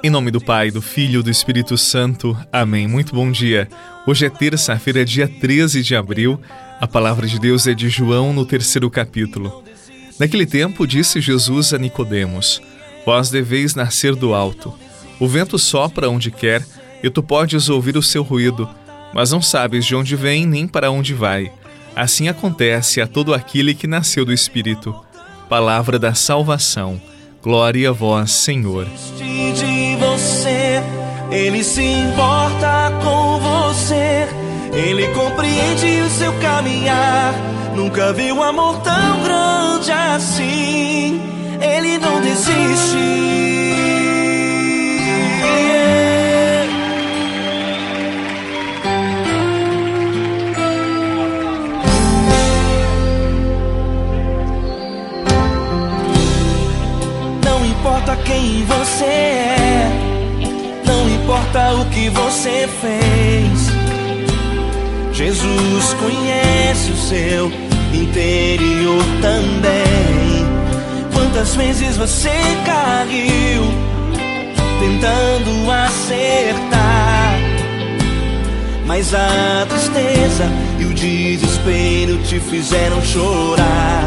Em nome do Pai, do Filho e do Espírito Santo. Amém. Muito bom dia. Hoje é terça-feira, dia 13 de abril. A palavra de Deus é de João no terceiro capítulo. Naquele tempo disse Jesus a Nicodemos: Vós deveis nascer do alto. O vento sopra onde quer, e tu podes ouvir o seu ruído, mas não sabes de onde vem nem para onde vai. Assim acontece a todo aquele que nasceu do Espírito. Palavra da salvação. Glória a vós, Senhor. Ele se importa com você. Ele compreende o seu caminhar. Nunca viu amor tão grande assim. Ele não desiste. importa quem você não importa o que você fez. Jesus conhece o seu interior também. Quantas vezes você caiu tentando acertar? Mas a tristeza e o desespero te fizeram chorar.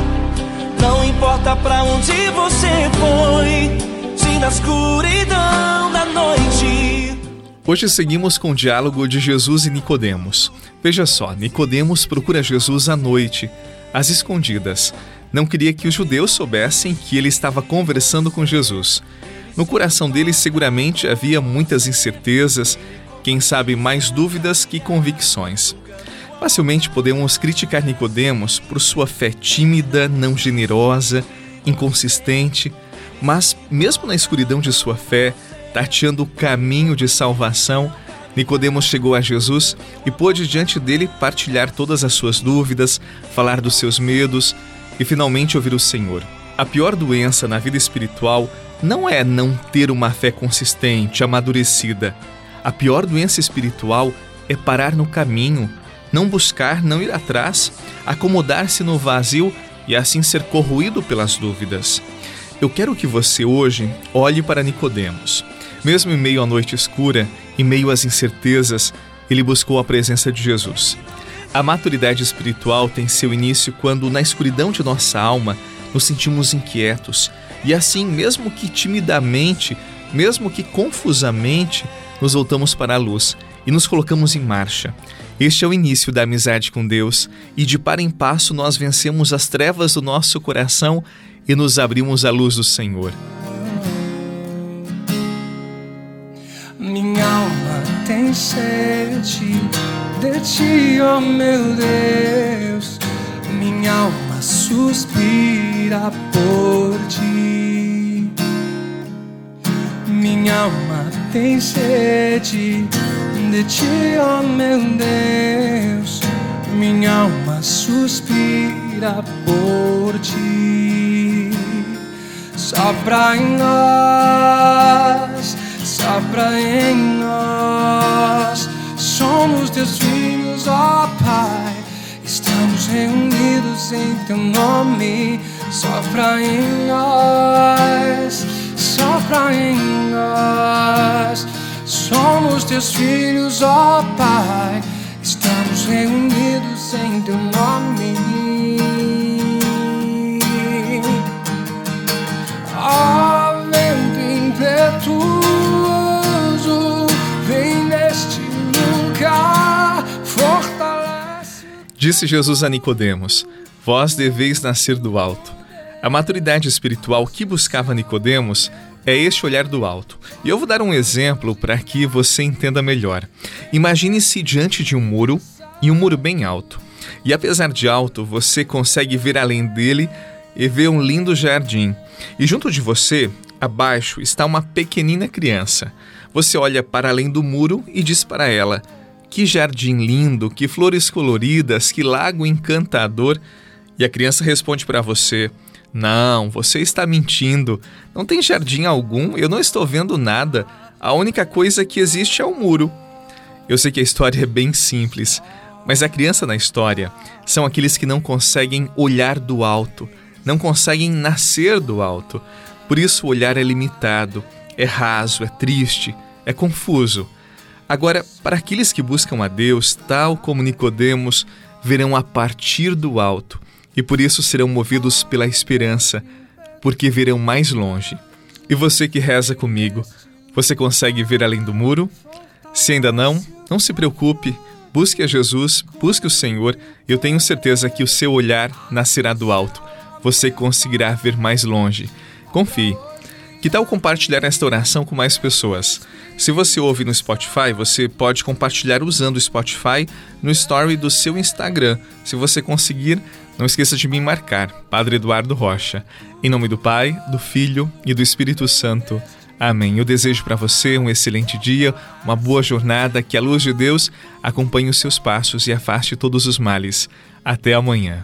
Não importa pra onde você foi, se na escuridão da noite. Hoje seguimos com o diálogo de Jesus e Nicodemos. Veja só, Nicodemos procura Jesus à noite, às escondidas. Não queria que os judeus soubessem que ele estava conversando com Jesus. No coração dele seguramente havia muitas incertezas, quem sabe mais dúvidas que convicções. Facilmente podemos criticar Nicodemos por sua fé tímida, não generosa, inconsistente, mas mesmo na escuridão de sua fé, tateando o caminho de salvação, Nicodemos chegou a Jesus e pôde diante dele partilhar todas as suas dúvidas, falar dos seus medos e finalmente ouvir o Senhor. A pior doença na vida espiritual não é não ter uma fé consistente, amadurecida. A pior doença espiritual é parar no caminho não buscar, não ir atrás, acomodar-se no vazio e assim ser corroído pelas dúvidas. Eu quero que você hoje olhe para Nicodemos. Mesmo em meio à noite escura, em meio às incertezas, ele buscou a presença de Jesus. A maturidade espiritual tem seu início quando, na escuridão de nossa alma, nos sentimos inquietos e assim, mesmo que timidamente, mesmo que confusamente, nos voltamos para a luz e nos colocamos em marcha. Este é o início da amizade com Deus, e de par em passo nós vencemos as trevas do nosso coração e nos abrimos à luz do Senhor. Tem sede de ti, oh meu Deus. Minha alma suspira por ti. Minha alma tem sede de ti, oh meu Deus, minha alma suspira por ti. Sopra em nós, sopra em nós, somos teus filhos, ó Pai. Estamos reunidos em teu nome, sopra em nós, sopra em nós Somos teus filhos, ó Pai. Estamos reunidos em teu nome. Disse Jesus a Nicodemos: Vós deveis nascer do alto. A maturidade espiritual que buscava Nicodemos é este olhar do alto. E eu vou dar um exemplo para que você entenda melhor. Imagine-se diante de um muro e um muro bem alto. E apesar de alto, você consegue ver além dele e ver um lindo jardim. E junto de você, Abaixo está uma pequenina criança. Você olha para além do muro e diz para ela: Que jardim lindo, que flores coloridas, que lago encantador. E a criança responde para você: Não, você está mentindo. Não tem jardim algum, eu não estou vendo nada. A única coisa que existe é o muro. Eu sei que a história é bem simples, mas a criança na história são aqueles que não conseguem olhar do alto, não conseguem nascer do alto. Por isso o olhar é limitado, é raso, é triste, é confuso. Agora, para aqueles que buscam a Deus, tal como Nicodemos, verão a partir do alto e por isso serão movidos pela esperança, porque verão mais longe. E você que reza comigo, você consegue ver além do muro? Se ainda não, não se preocupe, busque a Jesus, busque o Senhor, e eu tenho certeza que o seu olhar nascerá do alto. Você conseguirá ver mais longe. Confie. Que tal compartilhar esta oração com mais pessoas? Se você ouve no Spotify, você pode compartilhar usando o Spotify no story do seu Instagram. Se você conseguir, não esqueça de me marcar, Padre Eduardo Rocha. Em nome do Pai, do Filho e do Espírito Santo. Amém. Eu desejo para você um excelente dia, uma boa jornada, que a luz de Deus acompanhe os seus passos e afaste todos os males. Até amanhã.